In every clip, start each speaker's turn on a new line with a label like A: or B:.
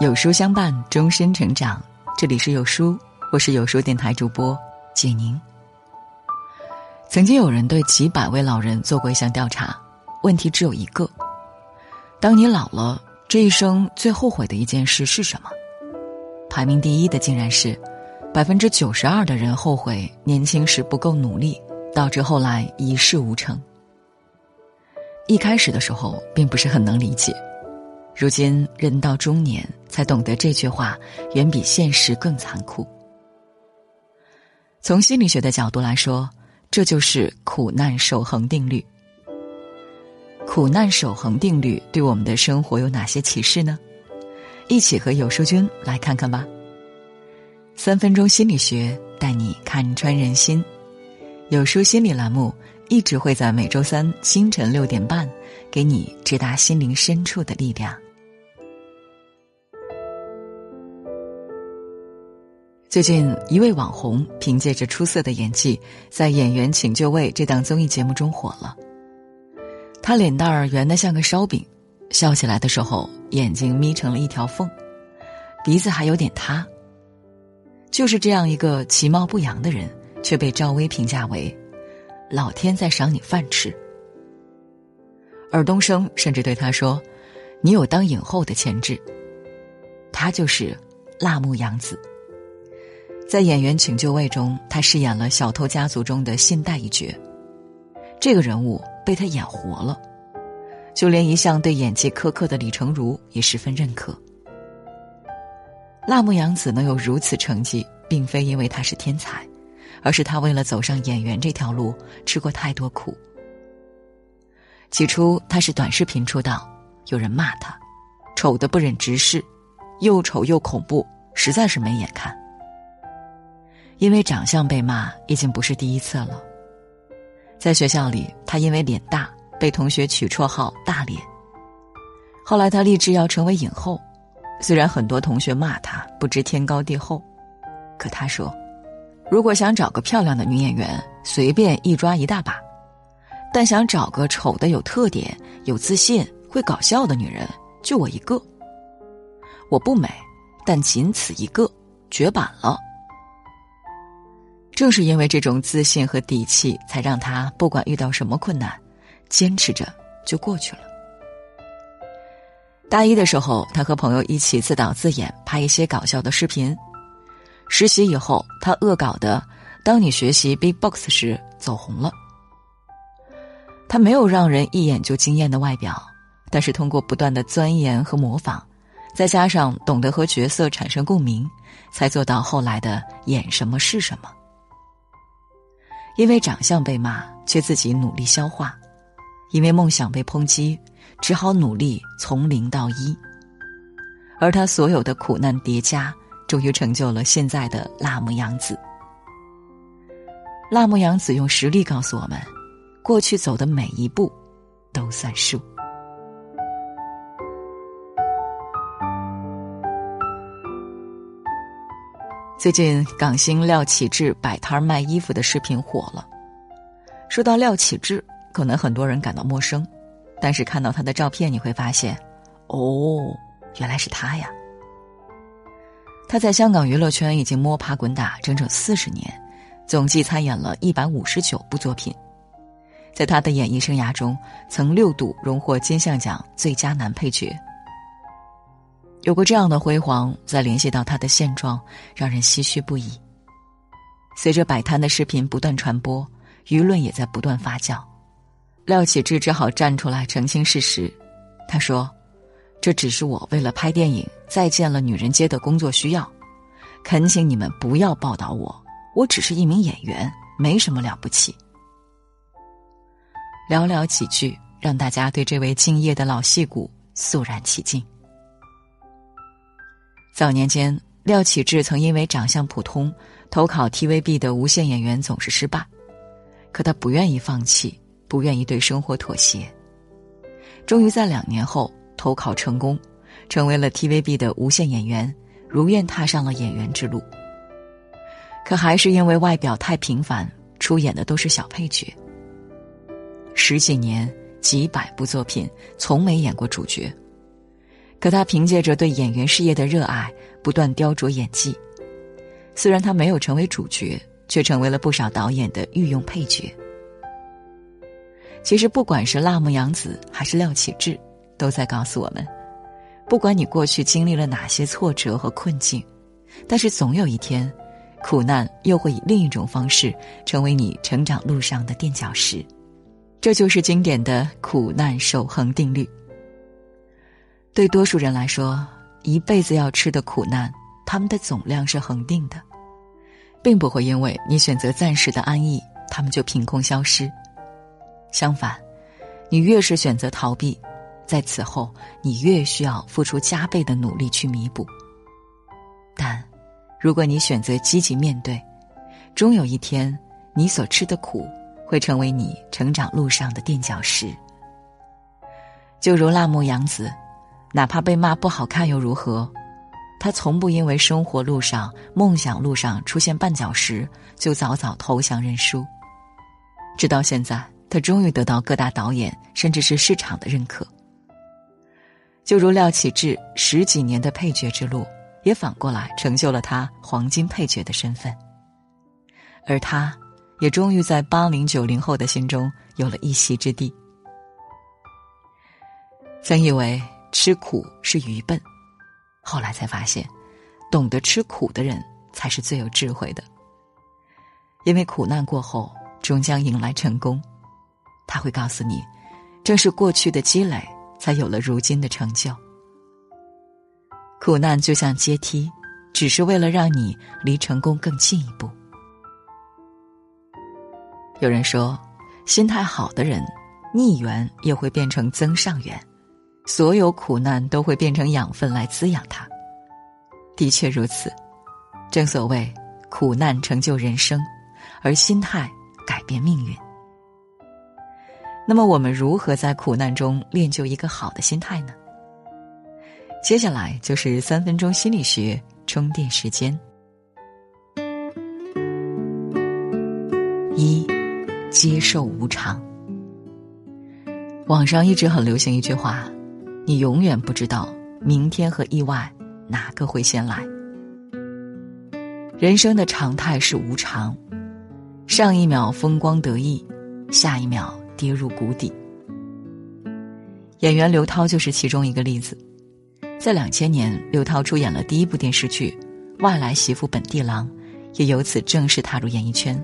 A: 有书相伴，终身成长。这里是有书，我是有书电台主播简宁。曾经有人对几百位老人做过一项调查，问题只有一个：当你老了，这一生最后悔的一件事是什么？排名第一的竟然是百分之九十二的人后悔年轻时不够努力，导致后来一事无成。一开始的时候，并不是很能理解。如今人到中年，才懂得这句话远比现实更残酷。从心理学的角度来说，这就是苦难守恒定律。苦难守恒定律对我们的生活有哪些启示呢？一起和有书君来看看吧。三分钟心理学带你看穿人心，有书心理栏目一直会在每周三清晨六点半，给你直达心灵深处的力量。最近，一位网红凭借着出色的演技，在《演员请就位》这档综艺节目中火了。他脸蛋儿圆的像个烧饼，笑起来的时候眼睛眯成了一条缝，鼻子还有点塌。就是这样一个其貌不扬的人，却被赵薇评价为“老天在赏你饭吃”。尔冬升甚至对他说：“你有当影后的潜质。”他就是辣目洋子。在《演员请就位》中，他饰演了小偷家族中的信贷一角，这个人物被他演活了，就连一向对演技苛刻的李成儒也十分认可。辣目洋子能有如此成绩，并非因为他是天才，而是他为了走上演员这条路吃过太多苦。起初他是短视频出道，有人骂他，丑的不忍直视，又丑又恐怖，实在是没眼看。因为长相被骂已经不是第一次了。在学校里，他因为脸大被同学取绰号“大脸”。后来他立志要成为影后，虽然很多同学骂他不知天高地厚，可他说：“如果想找个漂亮的女演员，随便一抓一大把；但想找个丑的有特点、有自信、会搞笑的女人，就我一个。我不美，但仅此一个，绝版了。”正是因为这种自信和底气，才让他不管遇到什么困难，坚持着就过去了。大一的时候，他和朋友一起自导自演拍一些搞笑的视频。实习以后，他恶搞的“当你学习 Big Box 时”走红了。他没有让人一眼就惊艳的外表，但是通过不断的钻研和模仿，再加上懂得和角色产生共鸣，才做到后来的演什么是什么。因为长相被骂，却自己努力消化；因为梦想被抨击，只好努力从零到一。而他所有的苦难叠加，终于成就了现在的辣目洋子。辣目洋子用实力告诉我们：过去走的每一步，都算数。最近，港星廖启智摆摊卖衣服的视频火了。说到廖启智，可能很多人感到陌生，但是看到他的照片，你会发现，哦，原来是他呀。他在香港娱乐圈已经摸爬滚打整整四十年，总计参演了一百五十九部作品，在他的演艺生涯中，曾六度荣获金像奖最佳男配角。有过这样的辉煌，再联系到他的现状，让人唏嘘不已。随着摆摊的视频不断传播，舆论也在不断发酵，廖启智只好站出来澄清事实。他说：“这只是我为了拍电影《再见了女人街》的工作需要，恳请你们不要报道我，我只是一名演员，没什么了不起。”寥寥几句，让大家对这位敬业的老戏骨肃然起敬。早年间，廖启智曾因为长相普通，投考 TVB 的无线演员总是失败，可他不愿意放弃，不愿意对生活妥协。终于在两年后投考成功，成为了 TVB 的无线演员，如愿踏上了演员之路。可还是因为外表太平凡，出演的都是小配角。十几年，几百部作品，从没演过主角。可他凭借着对演员事业的热爱，不断雕琢演技。虽然他没有成为主角，却成为了不少导演的御用配角。其实，不管是辣目洋子还是廖启智，都在告诉我们：不管你过去经历了哪些挫折和困境，但是总有一天，苦难又会以另一种方式成为你成长路上的垫脚石。这就是经典的苦难守恒定律。对多数人来说，一辈子要吃的苦难，他们的总量是恒定的，并不会因为你选择暂时的安逸，他们就凭空消失。相反，你越是选择逃避，在此后你越需要付出加倍的努力去弥补。但，如果你选择积极面对，终有一天，你所吃的苦。会成为你成长路上的垫脚石。就如辣目洋子，哪怕被骂不好看又如何？他从不因为生活路上、梦想路上出现绊脚石就早早投降认输。直到现在，他终于得到各大导演甚至是市场的认可。就如廖启智十几年的配角之路，也反过来成就了他黄金配角的身份。而他。也终于在八零九零后的心中有了一席之地。曾以为吃苦是愚笨，后来才发现，懂得吃苦的人才是最有智慧的。因为苦难过后终将迎来成功，他会告诉你，正是过去的积累，才有了如今的成就。苦难就像阶梯，只是为了让你离成功更进一步。有人说，心态好的人，逆缘也会变成增上缘，所有苦难都会变成养分来滋养他。的确如此，正所谓苦难成就人生，而心态改变命运。那么，我们如何在苦难中练就一个好的心态呢？接下来就是三分钟心理学充电时间。一。接受无常。网上一直很流行一句话：“你永远不知道明天和意外哪个会先来。”人生的常态是无常，上一秒风光得意，下一秒跌入谷底。演员刘涛就是其中一个例子。在两千年，刘涛出演了第一部电视剧《外来媳妇本地郎》，也由此正式踏入演艺圈。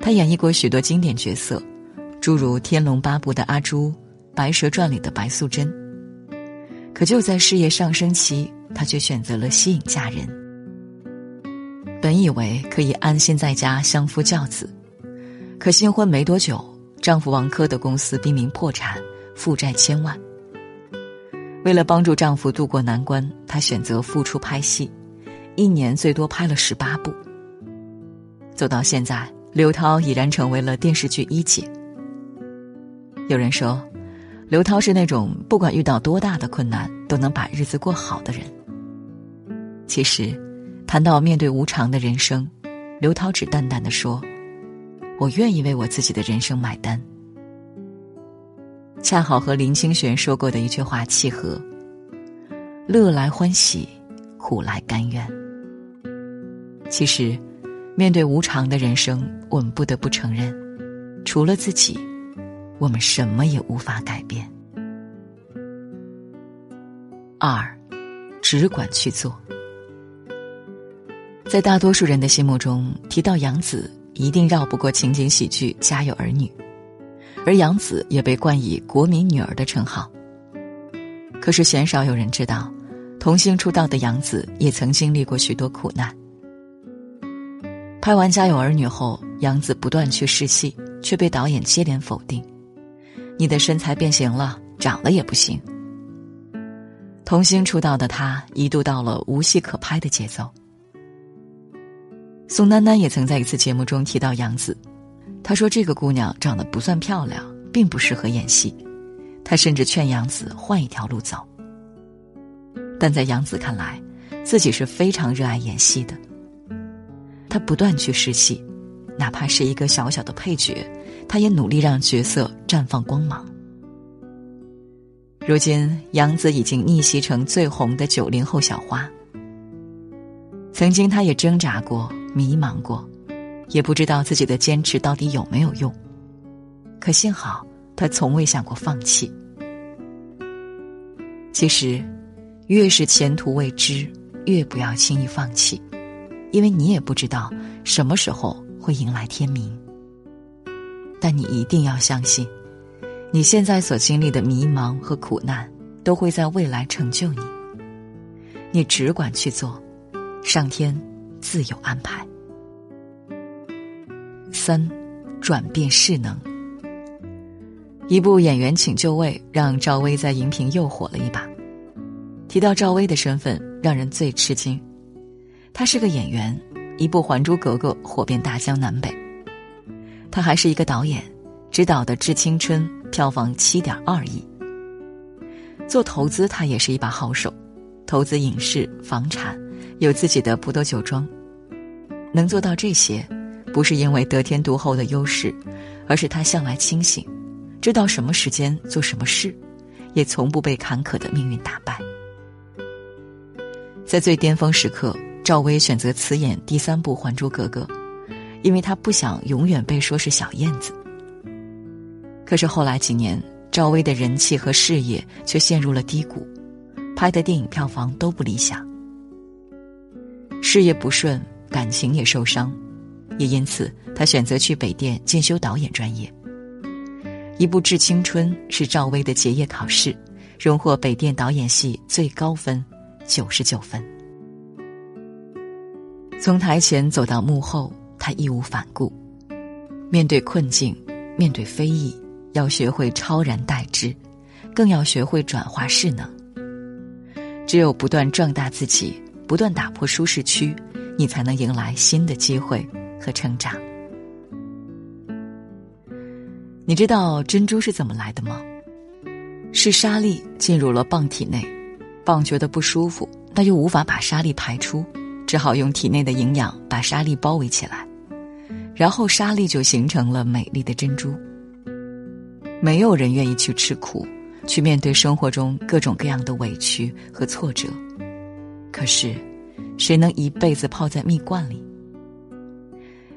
A: 他演绎过许多经典角色，诸如《天龙八部》的阿朱，《白蛇传》里的白素贞。可就在事业上升期，她却选择了息影嫁人。本以为可以安心在家相夫教子，可新婚没多久，丈夫王珂的公司濒临破产，负债千万。为了帮助丈夫渡过难关，她选择复出拍戏，一年最多拍了十八部。走到现在。刘涛已然成为了电视剧一姐。有人说，刘涛是那种不管遇到多大的困难都能把日子过好的人。其实，谈到面对无常的人生，刘涛只淡淡的说：“我愿意为我自己的人生买单。”恰好和林清玄说过的一句话契合：“乐来欢喜，苦来甘愿。”其实。面对无常的人生，我们不得不承认，除了自己，我们什么也无法改变。二，只管去做。在大多数人的心目中，提到杨紫，一定绕不过情景喜剧《家有儿女》，而杨紫也被冠以“国民女儿”的称号。可是，鲜少有人知道，童星出道的杨紫也曾经历过许多苦难。拍完《家有儿女》后，杨紫不断去试戏，却被导演接连否定：“你的身材变形了，长得也不行。”童星出道的她一度到了无戏可拍的节奏。宋丹丹也曾在一次节目中提到杨紫，她说：“这个姑娘长得不算漂亮，并不适合演戏。”她甚至劝杨紫换一条路走。但在杨紫看来，自己是非常热爱演戏的。她不断去试戏，哪怕是一个小小的配角，他也努力让角色绽放光芒。如今，杨子已经逆袭成最红的九零后小花。曾经，他也挣扎过、迷茫过，也不知道自己的坚持到底有没有用。可幸好，他从未想过放弃。其实，越是前途未知，越不要轻易放弃，因为你也不知道什么时候会迎来天明。但你一定要相信。你现在所经历的迷茫和苦难，都会在未来成就你。你只管去做，上天自有安排。三，转变势能。一部《演员请就位》让赵薇在荧屏又火了一把。提到赵薇的身份，让人最吃惊。她是个演员，一部《还珠格格》火遍大江南北。他还是一个导演，执导的《致青春》。票房七点二亿。做投资，他也是一把好手，投资影视、房产，有自己的葡萄酒庄。能做到这些，不是因为得天独厚的优势，而是他向来清醒，知道什么时间做什么事，也从不被坎坷的命运打败。在最巅峰时刻，赵薇选择辞演第三部《还珠格格》，因为她不想永远被说是小燕子。可是后来几年，赵薇的人气和事业却陷入了低谷，拍的电影票房都不理想，事业不顺，感情也受伤，也因此她选择去北电进修导演专业。一部《致青春》是赵薇的结业考试，荣获北电导演系最高分，九十九分。从台前走到幕后，他义无反顾，面对困境，面对非议。要学会超然待之，更要学会转化势能。只有不断壮大自己，不断打破舒适区，你才能迎来新的机会和成长。你知道珍珠是怎么来的吗？是沙粒进入了蚌体内，蚌觉得不舒服，但又无法把沙粒排出，只好用体内的营养把沙粒包围起来，然后沙粒就形成了美丽的珍珠。没有人愿意去吃苦，去面对生活中各种各样的委屈和挫折。可是，谁能一辈子泡在蜜罐里？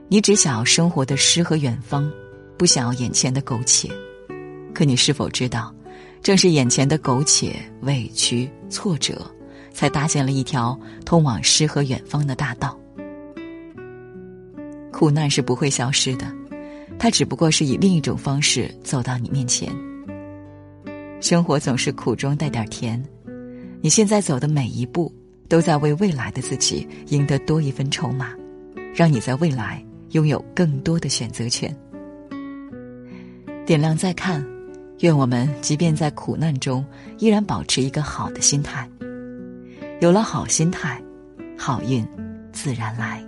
A: 你只想要生活的诗和远方，不想要眼前的苟且。可你是否知道，正是眼前的苟且、委屈、挫折，才搭建了一条通往诗和远方的大道。苦难是不会消失的。它只不过是以另一种方式走到你面前。生活总是苦中带点甜，你现在走的每一步，都在为未来的自己赢得多一分筹码，让你在未来拥有更多的选择权。点亮再看，愿我们即便在苦难中，依然保持一个好的心态。有了好心态，好运自然来。